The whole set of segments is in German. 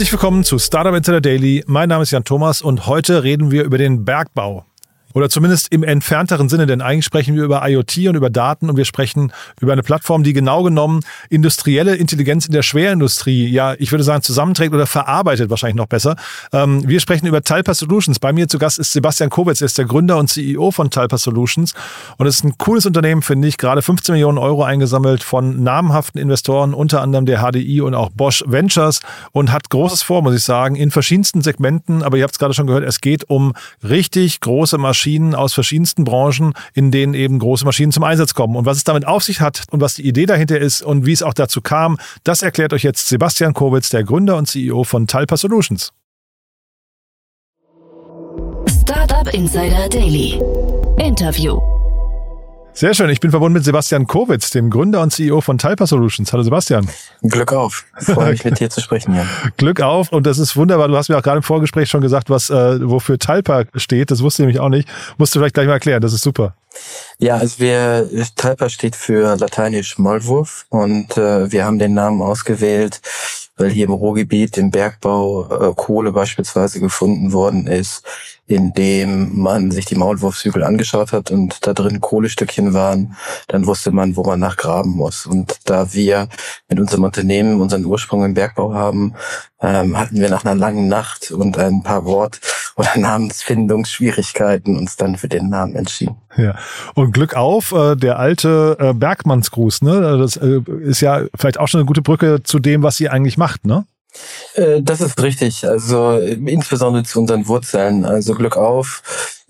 Herzlich willkommen zu Startup Insider Daily. Mein Name ist Jan Thomas und heute reden wir über den Bergbau. Oder zumindest im entfernteren Sinne, denn eigentlich sprechen wir über IoT und über Daten und wir sprechen über eine Plattform, die genau genommen industrielle Intelligenz in der Schwerindustrie, ja, ich würde sagen, zusammenträgt oder verarbeitet, wahrscheinlich noch besser. Ähm, wir sprechen über Talpa Solutions. Bei mir zu Gast ist Sebastian Kowitz, er ist der Gründer und CEO von Talpa Solutions und es ist ein cooles Unternehmen, finde ich, gerade 15 Millionen Euro eingesammelt von namhaften Investoren, unter anderem der HDI und auch Bosch Ventures und hat großes vor, muss ich sagen, in verschiedensten Segmenten, aber ihr habt es gerade schon gehört, es geht um richtig große Maschinen Maschinen aus verschiedensten Branchen, in denen eben große Maschinen zum Einsatz kommen. Und was es damit auf sich hat und was die Idee dahinter ist und wie es auch dazu kam, das erklärt euch jetzt Sebastian Kowitz, der Gründer und CEO von Talpa Solutions. Startup Insider Daily. Interview. Sehr schön. Ich bin verbunden mit Sebastian Kowitz, dem Gründer und CEO von Talpa Solutions. Hallo Sebastian. Glück auf. Freue mich mit dir zu sprechen, Jan. Glück auf. Und das ist wunderbar. Du hast mir auch gerade im Vorgespräch schon gesagt, was, äh, wofür Talpa steht. Das wusste ich nämlich auch nicht. Musst du vielleicht gleich mal erklären. Das ist super. Ja, also wir, Talpa steht für lateinisch Mollwurf und äh, wir haben den Namen ausgewählt, weil hier im Ruhrgebiet im Bergbau äh, Kohle beispielsweise gefunden worden ist, indem man sich die Maulwurfshügel angeschaut hat und da drin Kohlestückchen waren, dann wusste man, wo man nachgraben muss. Und da wir mit unserem Unternehmen unseren Ursprung im Bergbau haben, ähm, hatten wir nach einer langen Nacht und ein paar Wort- oder Namensfindungsschwierigkeiten uns dann für den Namen entschieden. Ja, und Glück auf, äh, der alte äh, Bergmannsgruß, ne? Das äh, ist ja vielleicht auch schon eine gute Brücke zu dem, was ihr eigentlich macht, ne? Äh, das ist richtig. Also insbesondere zu unseren Wurzeln. Also Glück auf.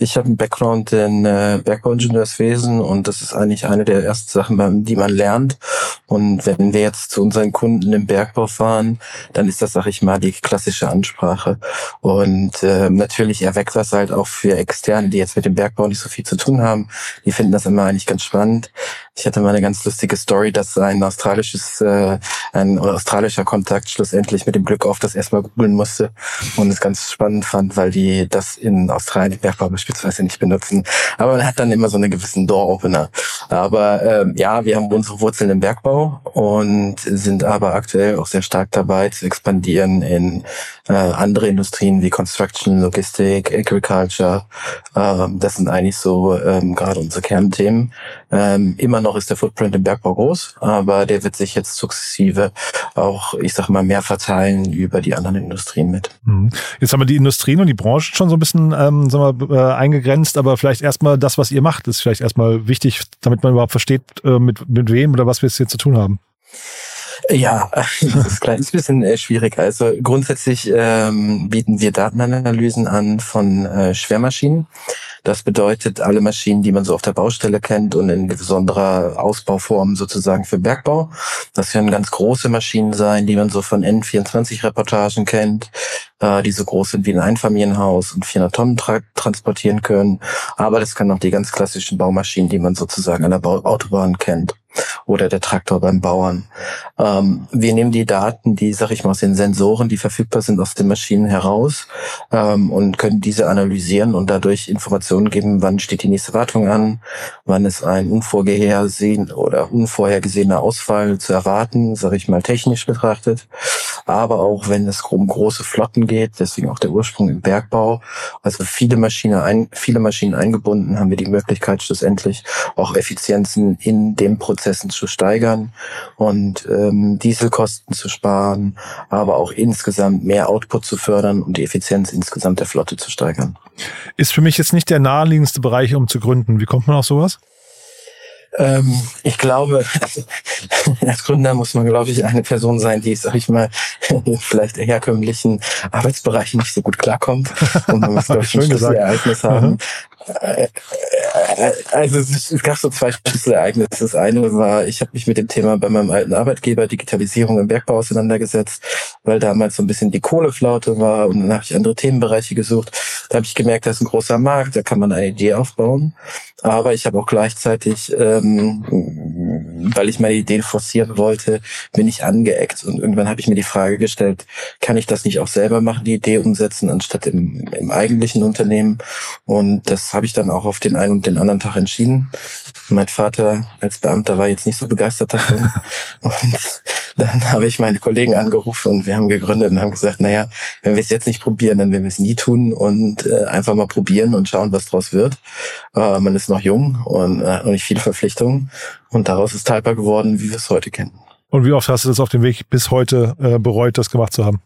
Ich habe einen Background in äh, Bergbauingenieurswesen und das ist eigentlich eine der ersten Sachen, die man lernt. Und wenn wir jetzt zu unseren Kunden im Bergbau fahren, dann ist das, sag ich mal, die klassische Ansprache. Und äh, natürlich erweckt das halt auch für Externe, die jetzt mit dem Bergbau nicht so viel zu tun haben. Die finden das immer eigentlich ganz spannend. Ich hatte mal eine ganz lustige Story, dass ein australisches, äh, ein australischer Kontakt schlussendlich mit dem Glück auf das erstmal googeln musste und es ganz spannend fand, weil die das in Australien Bergbau beispielsweise nicht benutzen. Aber man hat dann immer so einen gewissen Door-Opener. Aber ähm, ja, wir haben unsere Wurzeln im Bergbau und sind aber aktuell auch sehr stark dabei zu expandieren in äh, andere Industrien wie Construction, Logistik, Agriculture. Ähm, das sind eigentlich so ähm, gerade unsere Kernthemen. Ähm, immer noch ist der Footprint im Bergbau groß, aber der wird sich jetzt sukzessive auch, ich sag mal, mehr verteilen über die anderen Industrien mit. Mhm. Jetzt haben wir die Industrien und die Branchen schon so ein bisschen ähm, sagen wir, äh, eingegrenzt, aber vielleicht erstmal das, was ihr macht, ist vielleicht erstmal wichtig, damit man überhaupt versteht, äh, mit, mit wem oder was wir jetzt hier zu tun haben. Ja, das ist ein bisschen äh, schwierig. Also grundsätzlich ähm, bieten wir Datenanalysen an von äh, Schwermaschinen. Das bedeutet alle Maschinen, die man so auf der Baustelle kennt und in besonderer Ausbauform sozusagen für Bergbau. Das können ganz große Maschinen sein, die man so von N24-Reportagen kennt, äh, die so groß sind wie ein Einfamilienhaus und 400 Tonnen tra transportieren können. Aber das können auch die ganz klassischen Baumaschinen, die man sozusagen an der Bau Autobahn kennt oder der Traktor beim Bauern. Ähm, wir nehmen die Daten, die, sag ich mal, aus den Sensoren, die verfügbar sind, aus den Maschinen heraus ähm, und können diese analysieren und dadurch Informationen geben, wann steht die nächste Wartung an, wann ist ein unvorhergesehen oder unvorhergesehener Ausfall zu erwarten, sage ich mal technisch betrachtet. Aber auch wenn es um große Flotten geht, deswegen auch der Ursprung im Bergbau, also viele Maschinen, ein, viele Maschinen eingebunden, haben wir die Möglichkeit schlussendlich auch Effizienzen in den Prozessen zu steigern und ähm, Dieselkosten zu sparen, aber auch insgesamt mehr Output zu fördern und die Effizienz insgesamt der Flotte zu steigern. Ist für mich jetzt nicht der naheliegendste Bereich, um zu gründen. Wie kommt man auf sowas? Ähm, ich glaube, als Gründer muss man, glaube ich, eine Person sein, die, sag ich mal, vielleicht der herkömmlichen Arbeitsbereiche nicht so gut klarkommt. Und man muss, glaube ich, ein Schlüsselereignis haben. Äh, also es, gab so zwei Schlüsselereignisse. Das eine war, ich habe mich mit dem Thema bei meinem alten Arbeitgeber Digitalisierung im Bergbau auseinandergesetzt, weil damals so ein bisschen die Kohleflaute war und dann habe ich andere Themenbereiche gesucht. Da habe ich gemerkt, da ist ein großer Markt, da kann man eine Idee aufbauen. Aber ich habe auch gleichzeitig, ähm, weil ich meine Idee forcieren wollte, bin ich angeeckt. Und irgendwann habe ich mir die Frage gestellt, kann ich das nicht auch selber machen, die Idee umsetzen, anstatt im, im eigentlichen Unternehmen? Und das habe ich dann auch auf den einen und den anderen Tag entschieden. Mein Vater als Beamter war jetzt nicht so begeistert davon. und dann habe ich meine Kollegen angerufen und wir haben gegründet und haben gesagt, naja, wenn wir es jetzt nicht probieren, dann werden wir es nie tun und äh, einfach mal probieren und schauen, was draus wird. Äh, man ist noch jung und äh, noch nicht viele Verpflichtungen und daraus ist Typer geworden, wie wir es heute kennen. Und wie oft hast du das auf dem Weg bis heute äh, bereut, das gemacht zu haben?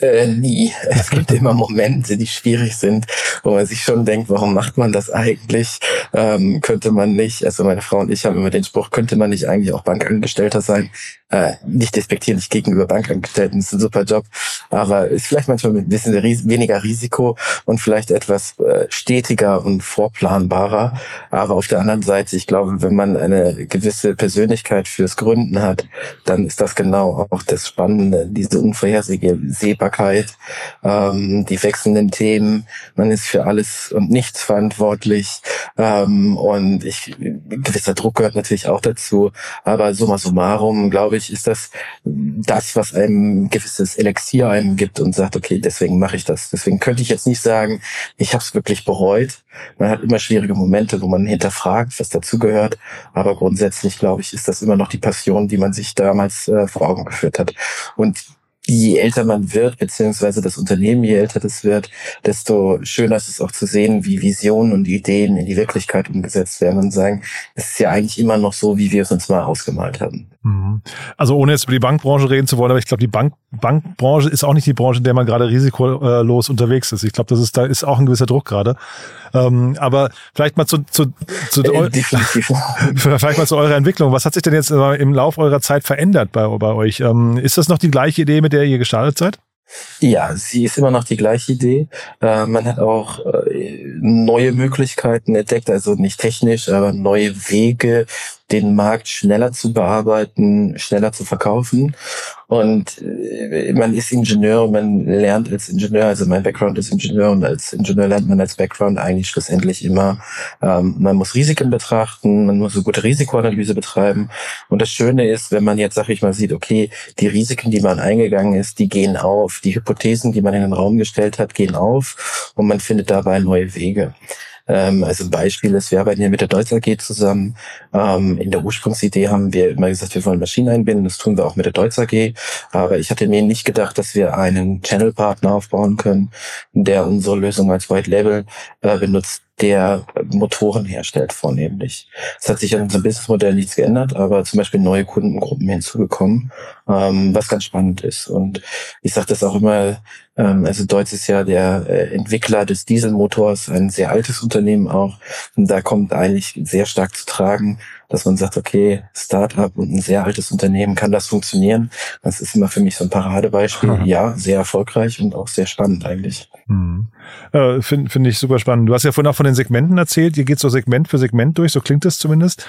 Äh, nie. Es gibt immer Momente, die schwierig sind, wo man sich schon denkt, warum macht man das eigentlich? Ähm, könnte man nicht, also meine Frau und ich haben immer den Spruch, könnte man nicht eigentlich auch Bankangestellter sein? Äh, nicht despektierlich gegenüber Bankangestellten, ist ein super Job, aber ist vielleicht manchmal mit ein bisschen weniger Risiko und vielleicht etwas äh, stetiger und vorplanbarer. Aber auf der anderen Seite, ich glaube, wenn man eine gewisse Persönlichkeit fürs Gründen hat, dann ist das genau auch das Spannende, diese Unvorhersehbarkeit, ähm, die wechselnden Themen. Man ist für alles und nichts verantwortlich ähm, und ich, gewisser Druck gehört natürlich auch dazu. Aber summa summarum, glaube ich, ich, ist das das, was einem gewisses Elixier einem gibt und sagt, okay, deswegen mache ich das. Deswegen könnte ich jetzt nicht sagen, ich habe es wirklich bereut. Man hat immer schwierige Momente, wo man hinterfragt, was dazugehört. Aber grundsätzlich, glaube ich, ist das immer noch die Passion, die man sich damals äh, vor Augen geführt hat. Und je älter man wird, beziehungsweise das Unternehmen, je älter das wird, desto schöner ist es auch zu sehen, wie Visionen und Ideen in die Wirklichkeit umgesetzt werden und sagen, es ist ja eigentlich immer noch so, wie wir es uns mal ausgemalt haben. Mhm. Also ohne jetzt über die Bankbranche reden zu wollen, aber ich glaube, die Bank, Bankbranche ist auch nicht die Branche, in der man gerade risikolos unterwegs ist. Ich glaube, das ist, da ist auch ein gewisser Druck gerade. Ähm, aber vielleicht mal zu, zu, zu äh, vielleicht mal zu eurer Entwicklung. Was hat sich denn jetzt im Lauf eurer Zeit verändert bei, bei euch? Ähm, ist das noch die gleiche Idee, mit der ihr gestartet seid? Ja, sie ist immer noch die gleiche Idee. Äh, man hat auch äh, neue Möglichkeiten entdeckt, also nicht technisch, aber neue Wege, den Markt schneller zu bearbeiten, schneller zu verkaufen. Und äh, man ist Ingenieur, man lernt als Ingenieur, also mein Background ist Ingenieur und als Ingenieur lernt man als Background eigentlich schlussendlich immer, ähm, man muss Risiken betrachten, man muss eine gute Risikoanalyse betreiben. Und das Schöne ist, wenn man jetzt, sag ich mal, sieht, okay, die Risiken, die man eingegangen ist, die gehen auf, die Hypothesen, die man in den Raum gestellt hat, gehen auf und man findet dabei neue Wege. Ähm, also ein Beispiel ist, wir arbeiten hier mit der Deutz AG zusammen. Ähm, in der Ursprungsidee haben wir immer gesagt, wir wollen Maschinen einbinden. Das tun wir auch mit der Deutz AG. Aber ich hatte mir nicht gedacht, dass wir einen Channel-Partner aufbauen können, der unsere Lösung als White Label äh, benutzt der Motoren herstellt vornehmlich. Es hat sich an unserem Businessmodell nichts geändert, aber zum Beispiel neue Kundengruppen hinzugekommen, ähm, was ganz spannend ist. Und ich sage das auch immer, ähm, also Deutz ist ja der äh, Entwickler des Dieselmotors, ein sehr altes Unternehmen auch. Und da kommt eigentlich sehr stark zu tragen, dass man sagt, okay, Startup und ein sehr altes Unternehmen, kann das funktionieren? Das ist immer für mich so ein Paradebeispiel. Ja, sehr erfolgreich und auch sehr spannend eigentlich. Hm. Äh, Finde find ich super spannend. Du hast ja vorhin auch von den Segmenten erzählt. Ihr geht so Segment für Segment durch, so klingt es zumindest.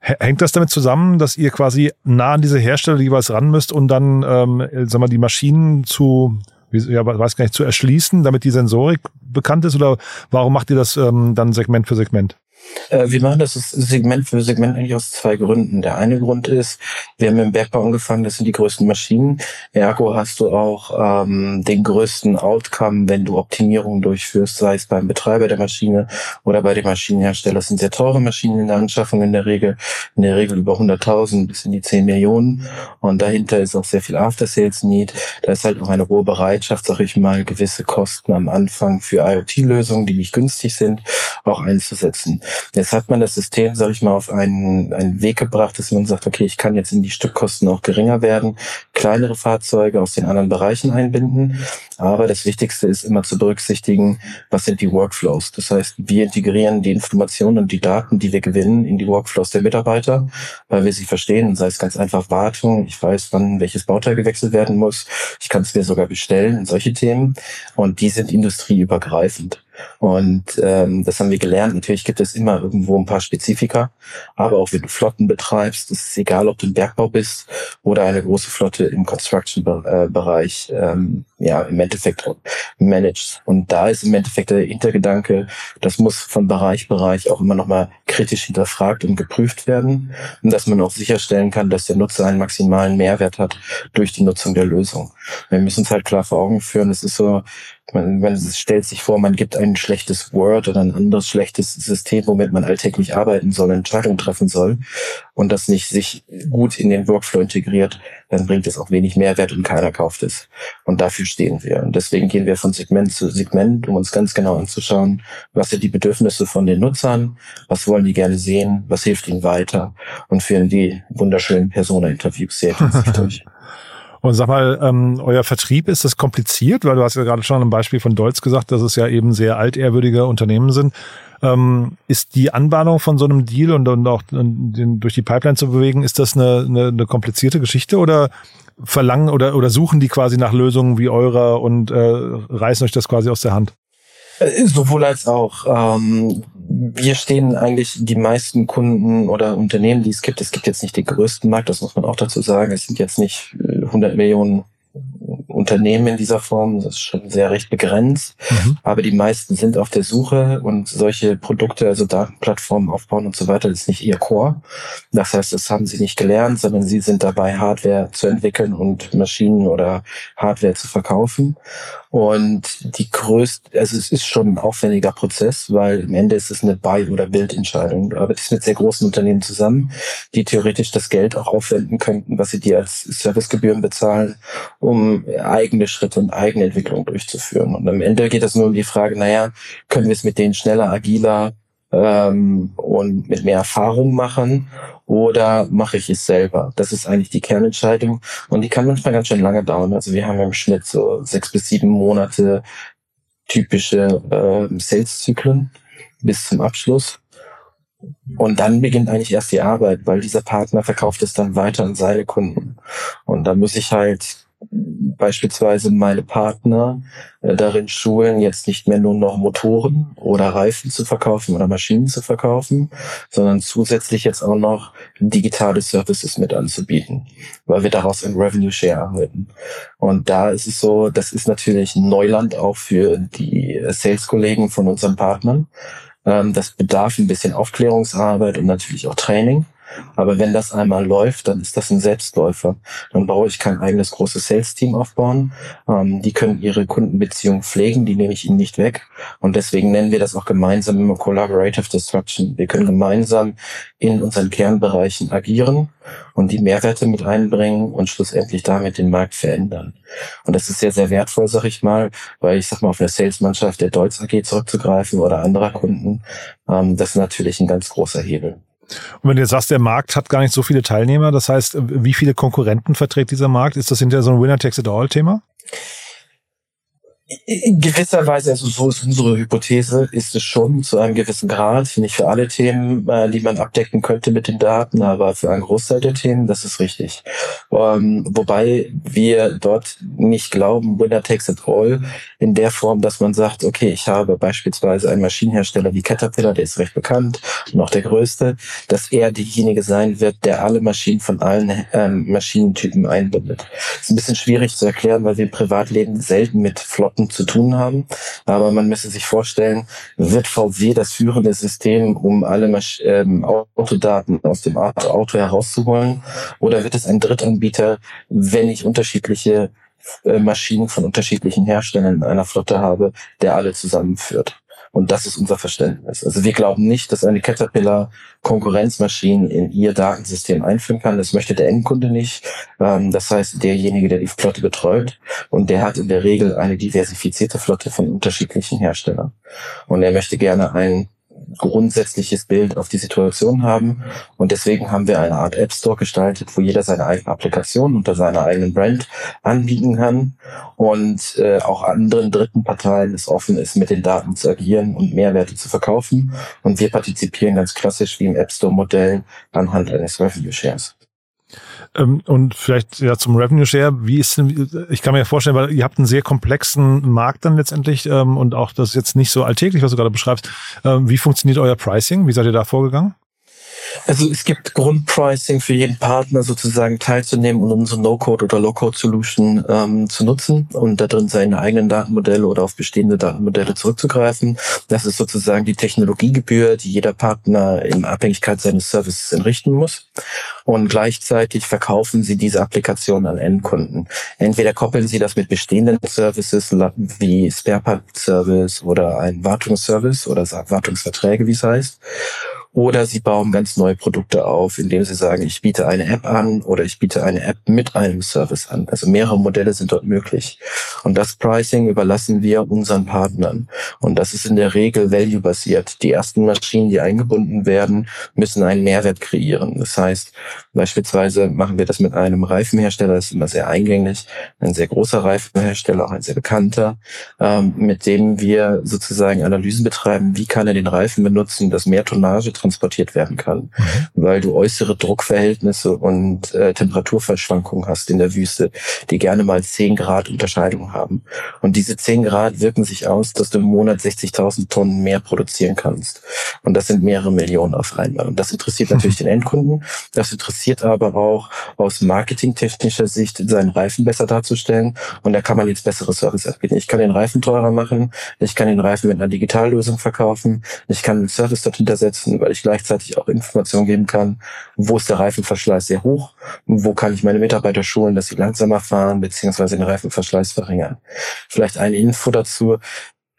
Hängt das damit zusammen, dass ihr quasi nah an diese Hersteller jeweils ran müsst und dann, ähm, sag mal, die Maschinen zu ja, weiß gar nicht, zu erschließen, damit die Sensorik bekannt ist? Oder warum macht ihr das ähm, dann Segment für Segment? Äh, wir machen das Segment für Segment eigentlich aus zwei Gründen. Der eine Grund ist, wir haben im Bergbau angefangen, das sind die größten Maschinen. Ergo hast du auch ähm, den größten Outcome, wenn du Optimierungen durchführst, sei es beim Betreiber der Maschine oder bei dem Maschinenhersteller. Das sind sehr teure Maschinen in der Anschaffung in der Regel, in der Regel über 100.000 bis in die 10 Millionen. Und dahinter ist auch sehr viel After-Sales-Need. Da ist halt auch eine hohe Bereitschaft, sag ich mal, gewisse Kosten am Anfang für IoT-Lösungen, die nicht günstig sind, auch einzusetzen. Jetzt hat man das System, sage ich mal, auf einen, einen Weg gebracht, dass man sagt, okay, ich kann jetzt in die Stückkosten auch geringer werden, kleinere Fahrzeuge aus den anderen Bereichen einbinden. Aber das Wichtigste ist immer zu berücksichtigen, was sind die Workflows. Das heißt, wir integrieren die Informationen und die Daten, die wir gewinnen, in die Workflows der Mitarbeiter, weil wir sie verstehen. Sei es ganz einfach Wartung, ich weiß, wann welches Bauteil gewechselt werden muss. Ich kann es mir sogar bestellen, solche Themen. Und die sind industrieübergreifend. Und ähm, das haben wir gelernt. Natürlich gibt es immer irgendwo ein paar Spezifika, aber auch wenn du Flotten betreibst, ist es egal, ob du im Bergbau bist oder eine große Flotte im Construction-Bereich, ähm, ja, im Endeffekt managst. Und da ist im Endeffekt der Hintergedanke, das muss von Bereich Bereich auch immer nochmal kritisch hinterfragt und geprüft werden, und dass man auch sicherstellen kann, dass der Nutzer einen maximalen Mehrwert hat durch die Nutzung der Lösung. Wir müssen uns halt klar vor Augen führen, es ist so, Man, man stellt sich vor, man gibt ein schlechtes Word oder ein anderes schlechtes System, womit man alltäglich arbeiten soll, Entscheidungen treffen soll und das nicht sich gut in den Workflow integriert, dann bringt es auch wenig Mehrwert und keiner kauft es. Und dafür stehen wir. Und deswegen gehen wir von Segment zu Segment, um uns ganz genau anzuschauen, was sind die Bedürfnisse von den Nutzern, was wollen die gerne sehen, was hilft ihnen weiter und führen die wunderschönen Persona-Interviews sehr intensiv durch. Und sag mal, ähm, euer Vertrieb, ist das kompliziert? Weil du hast ja gerade schon ein Beispiel von Deutz gesagt, dass es ja eben sehr altehrwürdige Unternehmen sind. Ähm, ist die Anbahnung von so einem Deal und, und auch den durch die Pipeline zu bewegen, ist das eine, eine, eine komplizierte Geschichte oder verlangen oder, oder suchen die quasi nach Lösungen wie eurer und äh, reißen euch das quasi aus der Hand? Äh, sowohl als auch. Ähm, wir stehen eigentlich die meisten Kunden oder Unternehmen, die es gibt. Es gibt jetzt nicht den größten Markt, das muss man auch dazu sagen. Es sind jetzt nicht 100 äh, Millionen Unternehmen in dieser Form. Das ist schon sehr recht begrenzt. Mhm. Aber die meisten sind auf der Suche und solche Produkte, also Datenplattformen aufbauen und so weiter, ist nicht ihr Core. Das heißt, das haben sie nicht gelernt, sondern sie sind dabei, Hardware zu entwickeln und Maschinen oder Hardware zu verkaufen. Und die größte, also es ist schon ein aufwendiger Prozess, weil im Ende ist es eine Buy- oder Build-Entscheidung. Du arbeitest mit sehr großen Unternehmen zusammen, die theoretisch das Geld auch aufwenden könnten, was sie dir als Servicegebühren bezahlen, um eigene Schritte und eigene Entwicklung durchzuführen. Und am Ende geht es nur um die Frage, naja, können wir es mit denen schneller, agiler ähm, und mit mehr Erfahrung machen oder mache ich es selber? Das ist eigentlich die Kernentscheidung und die kann manchmal ganz schön lange dauern. Also wir haben im Schnitt so sechs bis sieben Monate typische äh, Sales-Zyklen bis zum Abschluss. Und dann beginnt eigentlich erst die Arbeit, weil dieser Partner verkauft es dann weiter an seine Kunden. Und da muss ich halt beispielsweise meine Partner äh, darin schulen, jetzt nicht mehr nur noch Motoren oder Reifen zu verkaufen oder Maschinen zu verkaufen, sondern zusätzlich jetzt auch noch digitale Services mit anzubieten, weil wir daraus ein Revenue Share erhalten. Und da ist es so, das ist natürlich Neuland auch für die Sales-Kollegen von unseren Partnern. Ähm, das bedarf ein bisschen Aufklärungsarbeit und natürlich auch Training. Aber wenn das einmal läuft, dann ist das ein Selbstläufer. Dann brauche ich kein eigenes großes Sales-Team aufbauen. Ähm, die können ihre Kundenbeziehungen pflegen, die nehme ich ihnen nicht weg. Und deswegen nennen wir das auch gemeinsam immer Collaborative Destruction. Wir können gemeinsam in unseren Kernbereichen agieren und die Mehrwerte mit einbringen und schlussendlich damit den Markt verändern. Und das ist sehr, sehr wertvoll, sag ich mal, weil ich sag mal, auf eine Salesmannschaft der Deutz AG zurückzugreifen oder anderer Kunden, ähm, das ist natürlich ein ganz großer Hebel. Und wenn du jetzt sagst, der Markt hat gar nicht so viele Teilnehmer, das heißt, wie viele Konkurrenten verträgt dieser Markt? Ist das hinterher so ein Winner-Takes-it-all-Thema? In gewisser Weise, also so ist unsere Hypothese, ist es schon zu einem gewissen Grad, nicht für alle Themen, äh, die man abdecken könnte mit den Daten, aber für einen Großteil der Themen, das ist richtig. Ähm, wobei wir dort nicht glauben, winner takes it all, in der Form, dass man sagt, okay, ich habe beispielsweise einen Maschinenhersteller wie Caterpillar, der ist recht bekannt und auch der größte, dass er derjenige sein wird, der alle Maschinen von allen ähm, Maschinentypen einbindet. Das ist ein bisschen schwierig zu erklären, weil wir im Privatleben selten mit Flotten Flotten zu tun haben. Aber man müsste sich vorstellen, wird VW das führende System, um alle Masch ähm, Autodaten aus dem Auto herauszuholen? Oder wird es ein Drittanbieter, wenn ich unterschiedliche äh, Maschinen von unterschiedlichen Herstellern in einer Flotte habe, der alle zusammenführt? Und das ist unser Verständnis. Also wir glauben nicht, dass eine Caterpillar Konkurrenzmaschinen in ihr Datensystem einführen kann. Das möchte der Endkunde nicht. Ähm, das heißt, derjenige, der die Flotte betreut. Und der hat in der Regel eine diversifizierte Flotte von unterschiedlichen Herstellern. Und er möchte gerne ein grundsätzliches Bild auf die Situation haben. Und deswegen haben wir eine Art App Store gestaltet, wo jeder seine eigene Applikation unter seiner eigenen Brand anbieten kann und äh, auch anderen dritten Parteien es offen ist, mit den Daten zu agieren und Mehrwerte zu verkaufen. Und wir partizipieren ganz klassisch wie im App Store Modell anhand eines Revenue Shares. Ähm, und vielleicht ja zum Revenue Share, wie ist denn, ich kann mir ja vorstellen, weil ihr habt einen sehr komplexen Markt dann letztendlich ähm, und auch das ist jetzt nicht so alltäglich, was du gerade beschreibst. Ähm, wie funktioniert euer Pricing? Wie seid ihr da vorgegangen? Also es gibt Grundpricing für jeden Partner sozusagen teilzunehmen und unsere No-Code oder Low-Code-Solution ähm, zu nutzen und da drin seine eigenen Datenmodelle oder auf bestehende Datenmodelle zurückzugreifen. Das ist sozusagen die Technologiegebühr, die jeder Partner in Abhängigkeit seines Services entrichten muss. Und gleichzeitig verkaufen sie diese Applikation an Endkunden. Entweder koppeln sie das mit bestehenden Services wie Spare Part Service oder ein Wartungsservice oder Wartungsverträge, wie es heißt oder sie bauen ganz neue Produkte auf, indem sie sagen, ich biete eine App an oder ich biete eine App mit einem Service an. Also mehrere Modelle sind dort möglich. Und das Pricing überlassen wir unseren Partnern. Und das ist in der Regel value-basiert. Die ersten Maschinen, die eingebunden werden, müssen einen Mehrwert kreieren. Das heißt, beispielsweise machen wir das mit einem Reifenhersteller, das ist immer sehr eingängig, ein sehr großer Reifenhersteller, auch ein sehr bekannter, ähm, mit dem wir sozusagen Analysen betreiben, wie kann er den Reifen benutzen, dass mehr Tonnage transportiert werden kann, mhm. weil du äußere Druckverhältnisse und äh, Temperaturverschwankungen hast in der Wüste, die gerne mal 10 Grad Unterscheidung haben. Und diese 10 Grad wirken sich aus, dass du im Monat 60.000 Tonnen mehr produzieren kannst. Und das sind mehrere Millionen auf einmal. Und das interessiert natürlich den Endkunden. Das interessiert aber auch aus marketingtechnischer Sicht, seinen Reifen besser darzustellen. Und da kann man jetzt bessere Service anbieten. Ich kann den Reifen teurer machen. Ich kann den Reifen mit einer Digitallösung verkaufen. Ich kann einen Service dort hintersetzen, weil ich gleichzeitig auch Informationen geben kann, wo ist der Reifenverschleiß sehr hoch, wo kann ich meine Mitarbeiter schulen, dass sie langsamer fahren, beziehungsweise den Reifenverschleiß verringern. Vielleicht eine Info dazu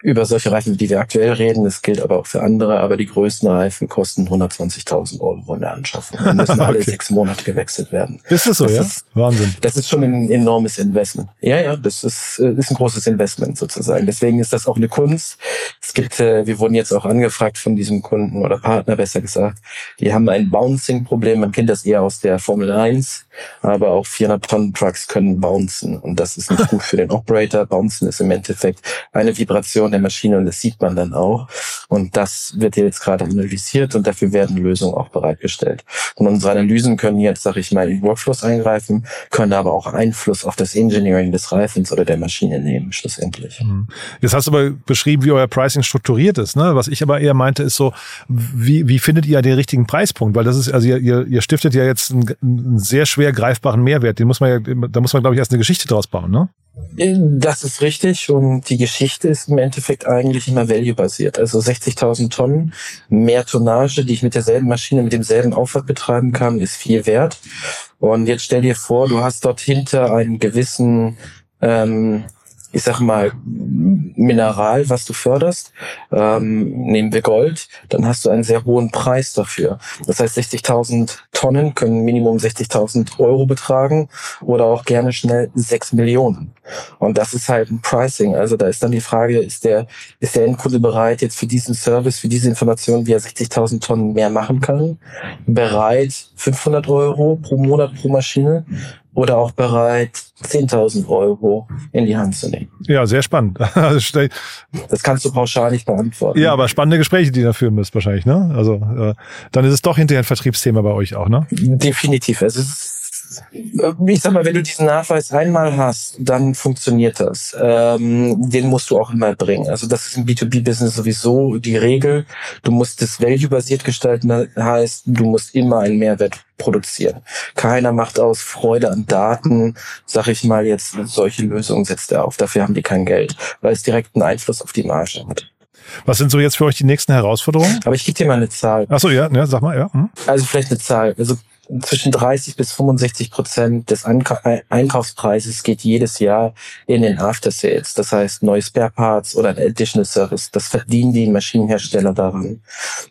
über solche Reifen, die wir aktuell reden. Das gilt aber auch für andere. Aber die größten Reifen kosten 120.000 Euro in der Anschaffung. Die müssen alle okay. sechs Monate gewechselt werden. Ist das so, das ja? Ist, Wahnsinn. Das ist schon ein enormes Investment. Ja, ja, das ist, äh, ist ein großes Investment sozusagen. Deswegen ist das auch eine Kunst. Es gibt, äh, wir wurden jetzt auch angefragt von diesem Kunden oder Partner, besser gesagt. Die haben ein Bouncing-Problem. Man kennt das eher aus der Formel 1. Aber auch 400 Tonnen Trucks können bouncen. Und das ist nicht gut für den Operator. Bouncen ist im Endeffekt eine Vibration der Maschine und das sieht man dann auch. Und das wird jetzt gerade analysiert und dafür werden Lösungen auch bereitgestellt. Und unsere Analysen können jetzt, sage ich mal, in Workflows eingreifen, können aber auch Einfluss auf das Engineering des Reifens oder der Maschine nehmen, schlussendlich. Mhm. Jetzt hast du aber beschrieben, wie euer Pricing strukturiert ist. Ne? Was ich aber eher meinte, ist so, wie, wie findet ihr den richtigen Preispunkt? Weil das ist, also ihr, ihr, ihr stiftet ja jetzt einen, einen sehr schwer greifbaren Mehrwert. Den muss man ja, da muss man, glaube ich, erst eine Geschichte draus bauen, ne? Das ist richtig und die Geschichte ist im Endeffekt eigentlich immer value-basiert. Also 60.000 Tonnen mehr Tonnage, die ich mit derselben Maschine, mit demselben Aufwand betreiben kann, ist viel wert. Und jetzt stell dir vor, du hast dort hinter einen gewissen ähm, ich sag mal, Mineral, was du förderst, ähm, nehmen wir Gold, dann hast du einen sehr hohen Preis dafür. Das heißt, 60.000 Tonnen können Minimum 60.000 Euro betragen oder auch gerne schnell 6 Millionen. Und das ist halt ein Pricing. Also da ist dann die Frage, ist der, ist der Endkunde bereit, jetzt für diesen Service, für diese Information, wie er 60.000 Tonnen mehr machen kann, bereit, 500 Euro pro Monat pro Maschine oder auch bereit, 10.000 Euro in die Hand zu nehmen. Ja, sehr spannend. Das kannst du pauschal nicht beantworten. Ja, aber spannende Gespräche, die da führen müsst wahrscheinlich, ne? Also äh, dann ist es doch hinterher ein Vertriebsthema bei euch auch, ne? Definitiv. Es ist ich sag mal, wenn du diesen Nachweis einmal hast, dann funktioniert das. Ähm, den musst du auch immer bringen. Also das ist im B2B-Business sowieso die Regel. Du musst es value-basiert gestalten, heißt, du musst immer einen Mehrwert produzieren. Keiner macht aus Freude an Daten, sag ich mal jetzt, solche Lösungen setzt er auf. Dafür haben die kein Geld, weil es direkten Einfluss auf die Marge hat. Was sind so jetzt für euch die nächsten Herausforderungen? Aber ich gebe dir mal eine Zahl. Ach so, ja, ja sag mal, ja. Hm. Also vielleicht eine Zahl. Also zwischen 30 bis 65 Prozent des Einkaufspreises geht jedes Jahr in den After Sales. Das heißt, neue Spare Parts oder ein Additional Service. Das verdienen die Maschinenhersteller daran.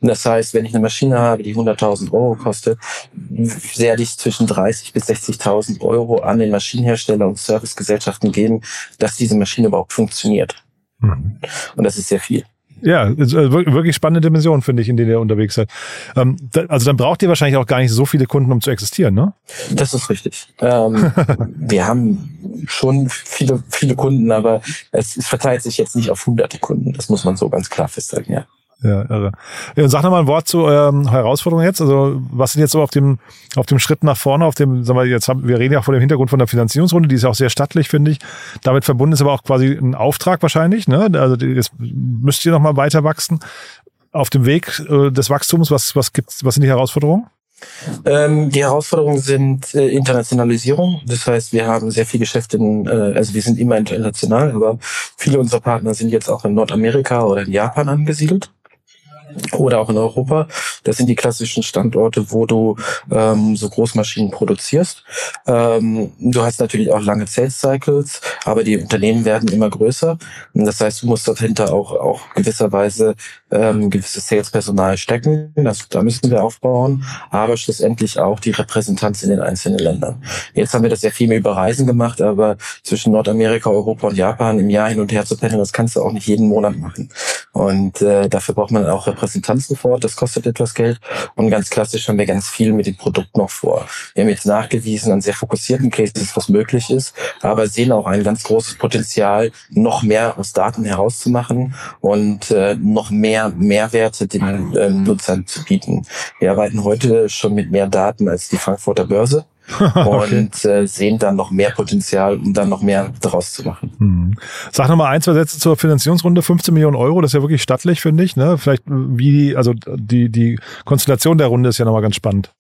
Und das heißt, wenn ich eine Maschine habe, die 100.000 Euro kostet, werde ich zwischen 30 bis 60.000 Euro an den Maschinenhersteller und Servicegesellschaften geben, dass diese Maschine überhaupt funktioniert. Mhm. Und das ist sehr viel. Ja, äh, wirklich spannende Dimension, finde ich, in denen ihr unterwegs seid. Ähm, also dann braucht ihr wahrscheinlich auch gar nicht so viele Kunden, um zu existieren, ne? Das ist richtig. Ähm, wir haben schon viele, viele Kunden, aber es, es verteilt sich jetzt nicht auf hunderte Kunden. Das muss man so ganz klar festhalten, ja. Ja, irre. Ja, sag noch mal ein Wort zu euren Herausforderungen jetzt. Also, was sind jetzt so auf dem, auf dem Schritt nach vorne, auf dem, sagen wir, jetzt haben, wir reden ja auch vor dem Hintergrund von der Finanzierungsrunde, die ist ja auch sehr stattlich, finde ich. Damit verbunden ist aber auch quasi ein Auftrag wahrscheinlich, ne? Also, jetzt müsst ihr noch mal weiter wachsen. Auf dem Weg äh, des Wachstums, was, was gibt's, was sind die Herausforderungen? Ähm, die Herausforderungen sind äh, Internationalisierung. Das heißt, wir haben sehr viel Geschäfte, in, äh, also wir sind immer international, aber viele unserer Partner sind jetzt auch in Nordamerika oder in Japan angesiedelt oder auch in Europa. Das sind die klassischen Standorte, wo du ähm, so Großmaschinen produzierst. Ähm, du hast natürlich auch lange Sales Cycles, aber die Unternehmen werden immer größer. Das heißt, du musst dahinter auch, auch gewisserweise ähm, gewisses Sales-Personal stecken. Das, da müssen wir aufbauen, aber schlussendlich auch die Repräsentanz in den einzelnen Ländern. Jetzt haben wir das ja viel mehr über Reisen gemacht, aber zwischen Nordamerika, Europa und Japan im Jahr hin und her zu pendeln, das kannst du auch nicht jeden Monat machen. Und äh, dafür braucht man auch Repräsentanzen vor das kostet etwas Geld. Und ganz klassisch haben wir ganz viel mit dem Produkt noch vor. Wir haben jetzt nachgewiesen an sehr fokussierten Cases, was möglich ist, aber sehen auch ein ganz großes Potenzial, noch mehr aus Daten herauszumachen und äh, noch mehr Mehrwerte den äh, Nutzern zu bieten. Wir arbeiten heute schon mit mehr Daten als die Frankfurter Börse. okay. und äh, sehen dann noch mehr Potenzial, um dann noch mehr daraus zu machen. Hm. Sag nochmal ein, zwei Sätze zur Finanzierungsrunde. 15 Millionen Euro, das ist ja wirklich stattlich, finde ich. Ne? Vielleicht wie, also die, die Konstellation der Runde ist ja nochmal ganz spannend.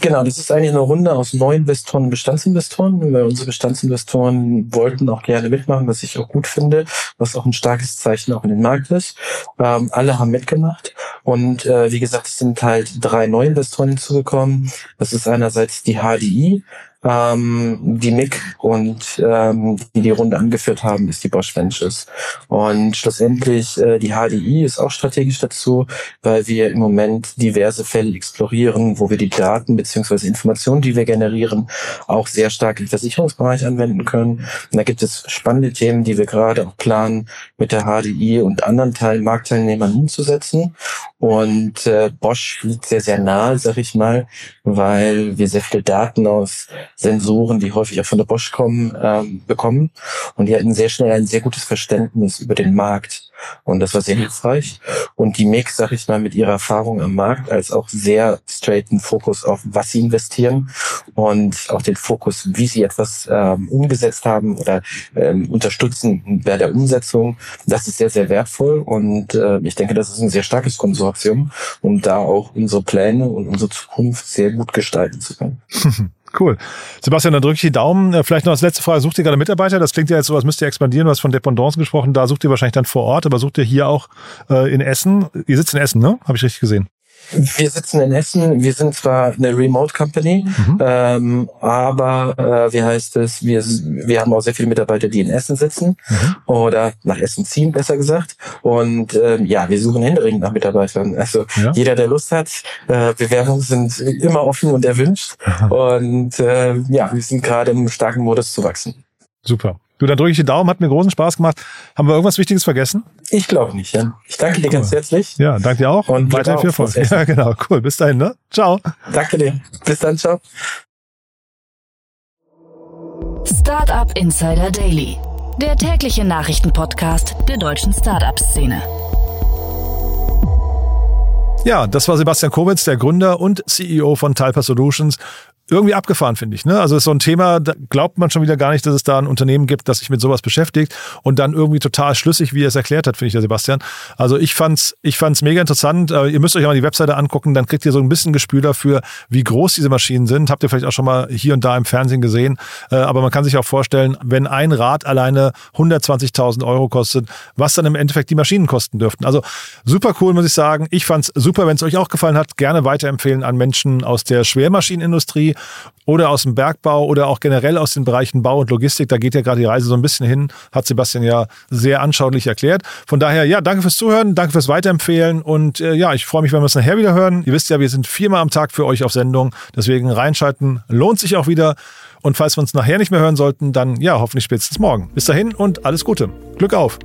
Genau, das ist eigentlich eine Runde aus Neuinvestoren und Bestandsinvestoren, weil unsere Bestandsinvestoren wollten auch gerne mitmachen, was ich auch gut finde, was auch ein starkes Zeichen auch in den Markt ist. Ähm, alle haben mitgemacht und äh, wie gesagt, es sind halt drei Neuinvestoren hinzugekommen. Das ist einerseits die HDI, ähm, die Mick und ähm, die die Runde angeführt haben, ist die Bosch Ventures. Und schlussendlich äh, die HDI ist auch strategisch dazu, weil wir im Moment diverse Fälle explorieren, wo wir die Daten beziehungsweise Informationen, die wir generieren, auch sehr stark im Versicherungsbereich anwenden können. Und da gibt es spannende Themen, die wir gerade auch planen, mit der HDI und anderen Teil Marktteilnehmern umzusetzen. Und äh, Bosch liegt sehr, sehr nahe, sag ich mal, weil wir sehr viele Daten aus Sensoren, die häufig auch von der Bosch kommen, ähm, bekommen. Und die hatten sehr schnell ein sehr gutes Verständnis über den Markt und das war sehr hilfreich. Und die Mix, sag ich mal, mit ihrer Erfahrung am Markt, als auch sehr straighten Fokus auf, was sie investieren und auch den Fokus, wie sie etwas ähm, umgesetzt haben oder ähm, unterstützen bei der Umsetzung. Das ist sehr, sehr wertvoll. Und äh, ich denke, das ist ein sehr starkes Konsortium, um da auch unsere Pläne und unsere Zukunft sehr gut gestalten zu können. Cool. Sebastian, dann drücke ich die Daumen. Äh, vielleicht noch als letzte Frage. Sucht ihr gerade Mitarbeiter? Das klingt ja jetzt so, als müsst ihr expandieren. Du hast von Dependance gesprochen. Da sucht ihr wahrscheinlich dann vor Ort, aber sucht ihr hier auch äh, in Essen? Ihr sitzt in Essen, ne? Habe ich richtig gesehen? Wir sitzen in Essen. Wir sind zwar eine Remote Company, mhm. ähm, aber äh, wie heißt es? Wir wir haben auch sehr viele Mitarbeiter, die in Essen sitzen mhm. oder nach Essen ziehen, besser gesagt. Und ähm, ja, wir suchen händeringend nach Mitarbeitern. Also ja. jeder, der Lust hat, äh, Bewerbungen sind immer offen und erwünscht. Und äh, ja, wir sind gerade im starken Modus zu wachsen. Super. Du, dann drücke ich die Daumen, hat mir großen Spaß gemacht. Haben wir irgendwas Wichtiges vergessen? Ich glaube nicht, Jan. Ich danke dir cool. ganz herzlich. Ja, danke dir auch. Und weiterhin viel Erfolg. Ja, genau. Cool. Bis dahin, ne? Ciao. Danke dir. Bis dann, ciao. Startup Insider Daily. Der tägliche Nachrichtenpodcast der deutschen Startup-Szene. Ja, das war Sebastian Kowitz, der Gründer und CEO von Talpa Solutions irgendwie abgefahren, finde ich. Ne? Also ist so ein Thema, da glaubt man schon wieder gar nicht, dass es da ein Unternehmen gibt, das sich mit sowas beschäftigt und dann irgendwie total schlüssig, wie er es erklärt hat, finde ich, der Sebastian. Also ich fand's, ich fand's mega interessant. Äh, ihr müsst euch mal die Webseite angucken, dann kriegt ihr so ein bisschen Gespür dafür, wie groß diese Maschinen sind. Habt ihr vielleicht auch schon mal hier und da im Fernsehen gesehen. Äh, aber man kann sich auch vorstellen, wenn ein Rad alleine 120.000 Euro kostet, was dann im Endeffekt die Maschinen kosten dürften. Also super cool, muss ich sagen. Ich fand's super. Wenn es euch auch gefallen hat, gerne weiterempfehlen an Menschen aus der Schwermaschinenindustrie oder aus dem Bergbau oder auch generell aus den Bereichen Bau und Logistik. Da geht ja gerade die Reise so ein bisschen hin, hat Sebastian ja sehr anschaulich erklärt. Von daher, ja, danke fürs Zuhören, danke fürs Weiterempfehlen und äh, ja, ich freue mich, wenn wir es nachher wieder hören. Ihr wisst ja, wir sind viermal am Tag für euch auf Sendung, deswegen reinschalten lohnt sich auch wieder. Und falls wir uns nachher nicht mehr hören sollten, dann ja, hoffentlich spätestens morgen. Bis dahin und alles Gute. Glück auf!